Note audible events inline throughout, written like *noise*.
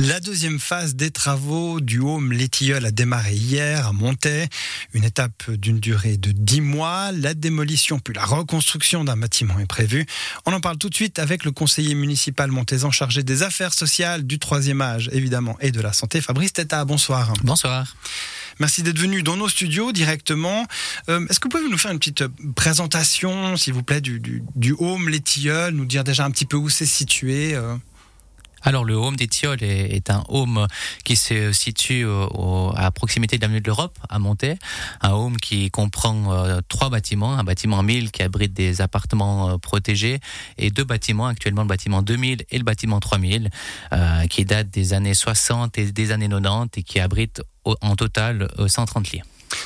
La deuxième phase des travaux du Home Létilleul a démarré hier à Montaix. Une étape d'une durée de 10 mois. La démolition puis la reconstruction d'un bâtiment est prévue. On en parle tout de suite avec le conseiller municipal montaisan chargé des affaires sociales, du troisième âge évidemment et de la santé, Fabrice Teta. Bonsoir. Bonsoir. Merci d'être venu dans nos studios directement. Euh, est-ce que vous pouvez nous faire une petite présentation, s'il vous plaît, du, du, du Home Létilleul, nous dire déjà un petit peu où c'est situé euh? Alors le home Tilleuls est, un home qui se situe à proximité de l'avenue de l'Europe, à Montaix. Un home qui comprend euh, trois bâtiments, un bâtiment 1000 qui abrite des appartements euh, protégés et deux bâtiments, actuellement le bâtiment 2000 et le bâtiment 3000, euh, qui datent des années 60 et des années 90 et qui abritent en total 130 lits.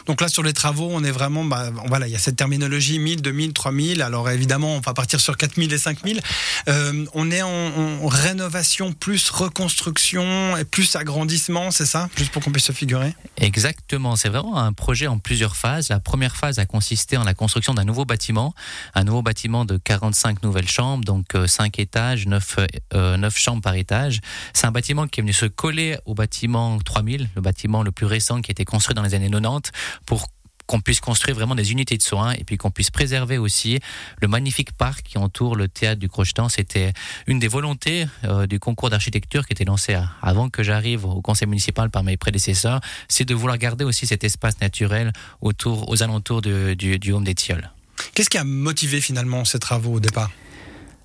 Donc là, sur les travaux, on est vraiment, bah, voilà, il y a cette terminologie 1000, 2000, 3000. Alors évidemment, on va partir sur 4000 et 5000. Euh, on est en, rénovation plus reconstruction et plus agrandissement, c'est ça? Juste pour qu'on puisse se figurer Exactement. C'est vraiment un projet en plusieurs phases. La première phase a consisté en la construction d'un nouveau bâtiment, un nouveau bâtiment de 45 nouvelles chambres, donc 5 euh, étages, 9, euh, 9 chambres par étage. C'est un bâtiment qui est venu se coller au bâtiment 3000, le bâtiment le plus récent qui a été construit dans les années 90 pour qu'on puisse construire vraiment des unités de soins et puis qu'on puisse préserver aussi le magnifique parc qui entoure le théâtre du Crochetan. C'était une des volontés euh, du concours d'architecture qui était lancé avant que j'arrive au conseil municipal par mes prédécesseurs, c'est de vouloir garder aussi cet espace naturel autour, aux alentours du, du Home des Tilleuls. Qu'est-ce qui a motivé finalement ces travaux au départ?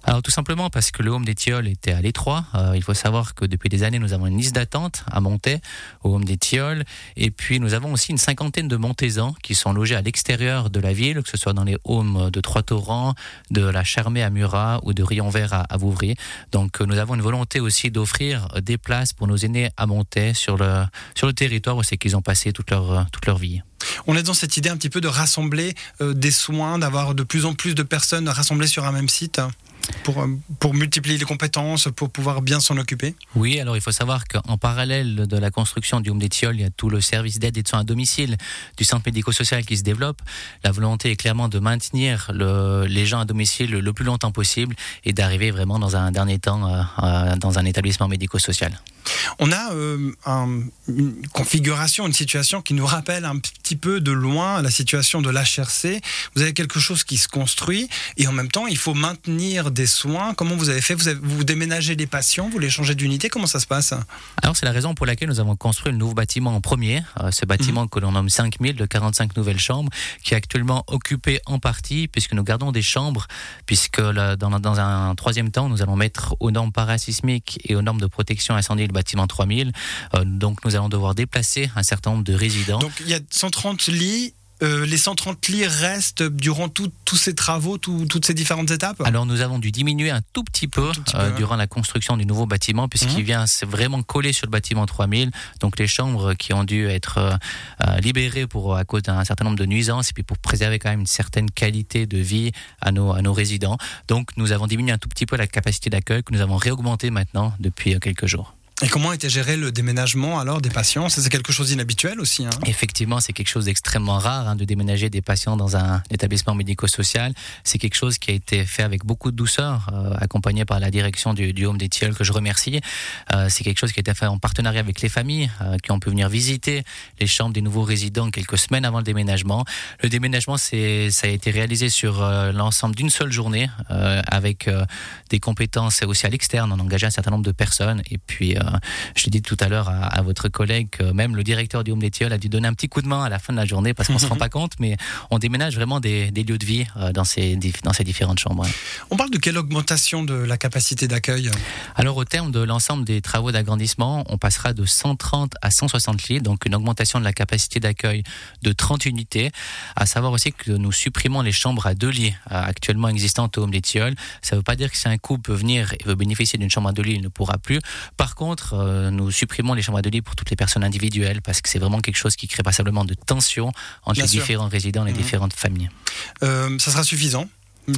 Alors tout simplement parce que le Home des Tilleuls était à l'étroit. Euh, il faut savoir que depuis des années, nous avons une liste d'attente à Montaix, au Home des Tilleuls. Et puis nous avons aussi une cinquantaine de Montaisans qui sont logés à l'extérieur de la ville, que ce soit dans les homes de Trois-Torrents, de la Charmée à Murat ou de Rion-Vert à, à, Vouvry. Donc euh, nous avons une volonté aussi d'offrir des places pour nos aînés à Montaix sur le, sur le territoire où c'est qu'ils ont passé toute leur, toute leur vie. On est dans cette idée un petit peu de rassembler euh, des soins, d'avoir de plus en plus de personnes rassemblées sur un même site pour, euh, pour multiplier les compétences, pour pouvoir bien s'en occuper Oui, alors il faut savoir qu'en parallèle de la construction du Home des Tilleuls, il y a tout le service d'aide et de soins à domicile du centre médico-social qui se développe. La volonté est clairement de maintenir le, les gens à domicile le, plus longtemps possible et d'arriver vraiment dans un dernier temps euh, euh, dans un établissement médico-social. On a euh, un, une configuration, une situation qui nous rappelle un petit peu de loin la situation de l'HRC. Vous avez quelque chose qui se construit et en même temps, il faut maintenir des soins. Comment vous avez fait vous, avez, vous déménagez les patients, vous les changez d'unité Comment ça se passe? Alors, c'est la raison pour laquelle nous avons construit le nouveau bâtiment en premier. Euh, ce bâtiment mmh. que l'on nomme 5000 de 45 nouvelles chambres, qui est actuellement occupé en partie, puisque nous gardons des chambres, puisque dans, un troisième temps, nous allons mettre aux normes parasismiques et aux normes de protection incendie le bâtiment 3000. Euh, donc, nous allons devoir déplacer un certain nombre de résidents. Donc, il y a 130 lits euh, les 130 lits restent durant tous ces travaux, tout, toutes ces différentes étapes? Alors nous avons dû diminuer un tout petit peu, tout petit peu euh, durant la construction du nouveau bâtiment puisqu'il mmh. vient vraiment collé sur le bâtiment 3000. Donc les chambres qui ont dû être euh, libérées pour à cause d'un certain nombre de nuisances et puis pour préserver quand même une certaine qualité de vie à nos, à nos résidents. Donc nous avons diminué un tout petit peu la capacité d'accueil que nous avons réaugmenté maintenant depuis quelques jours. Et comment était géré le déménagement alors des patients? C'est quelque chose d'inhabituel aussi. Hein Effectivement, c'est quelque chose d'extrêmement rare hein, de déménager des patients dans un établissement médico-social. C'est quelque chose qui a été fait avec beaucoup de douceur, euh, accompagné par la direction du, du Home des Tilleuls que je remercie. Euh, c'est quelque chose qui a été fait en partenariat avec les familles euh, qui ont pu venir visiter les chambres des nouveaux résidents quelques semaines avant le déménagement. Le déménagement, c'est ça a été réalisé sur euh, l'ensemble d'une seule journée euh, avec des compétences aussi à l'externe. On a engagé un certain nombre de personnes et puis je l'ai dit tout à l'heure à, à, votre collègue que même le directeur du Home des Tilleuls a dû donner un petit coup de main à la fin de la journée parce qu'on ne se rend *laughs* pas compte, mais on déménage vraiment des, des lieux de vie euh, dans ces, dans ces différentes chambres. On parle de quelle augmentation de la capacité d'accueil? Alors au terme de l'ensemble des travaux d'agrandissement, on passera de 130 à 160 lits, donc une augmentation de la capacité d'accueil de 30 unités. À savoir aussi que nous supprimons les chambres à deux lits euh, actuellement existantes au Home des Tilleuls. Ça ne veut pas dire que si un couple veut venir et veut bénéficier d'une chambre à deux lits, il ne pourra plus. Par contre, euh, nous supprimons les chambres à deux lits pour toutes les personnes individuelles parce que c'est vraiment quelque chose qui crée passablement de tension entre Bien les sûr. différents résidents, les mmh. différentes familles. Euh, ça sera suffisant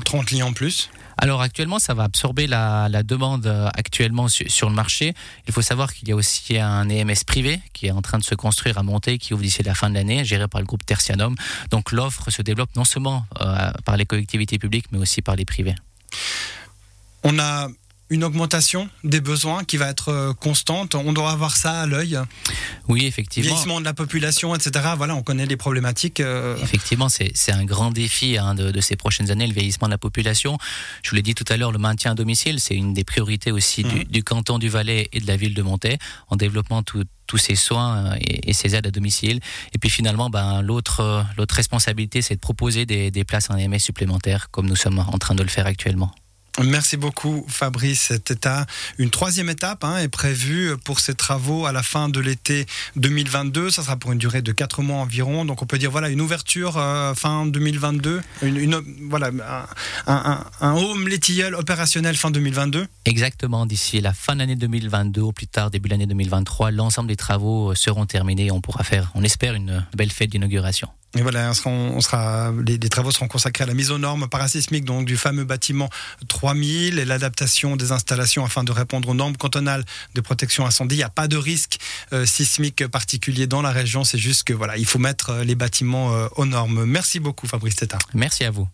30 lits en plus? Alors actuellement, ça va absorber la, la demande euh, actuellement sur, sur, le marché. Il faut savoir qu'il y a aussi un EMS privé qui est en train de se construire à monter, qui ouvre d'ici la fin de l'année, géré par le groupe Tertianum. Donc l'offre se développe non seulement euh, par les collectivités publiques, mais aussi par les privés. On a une augmentation des besoins qui va être euh, constante. On doit avoir ça à l'œil. Oui, effectivement. Vieillissement de la population, etc. Voilà, on connaît les problématiques. Euh. Effectivement, c'est un grand défi hein, de, ces prochaines années, le vieillissement de la population. Je vous l'ai dit tout à l'heure, le maintien à domicile, c'est une des priorités aussi du, mmh. canton du Valais et de la ville de Montaix, en développant tous ces soins euh, et, ces aides à domicile. Et puis finalement, ben, l'autre responsabilité, c'est de proposer des, des places en MS supplémentaires, comme nous sommes en train de le faire actuellement. Merci beaucoup Fabrice. État, une troisième étape hein, est prévue pour ces travaux à la fin de l'été 2022. Ça sera pour une durée de quatre mois environ. Donc on peut dire voilà une ouverture euh, fin 2022, une, voilà un, home Letilleul opérationnel fin 2022. Exactement. D'ici la fin de l'année 2022 ou plus tard début de l'année 2023, l'ensemble des travaux seront terminés. On pourra faire, on espère, une belle fête d'inauguration. Et voilà, on sera, les, travaux seront consacrés à la mise aux normes parasismiques donc du fameux bâtiment 3000 et l'adaptation des installations afin de répondre aux normes cantonales de protection incendie. Il n'y a pas de risque euh, sismique particulier dans la région, c'est juste que voilà, il faut mettre euh, les bâtiments euh, aux normes. Merci beaucoup Fabrice Teta. Merci à vous.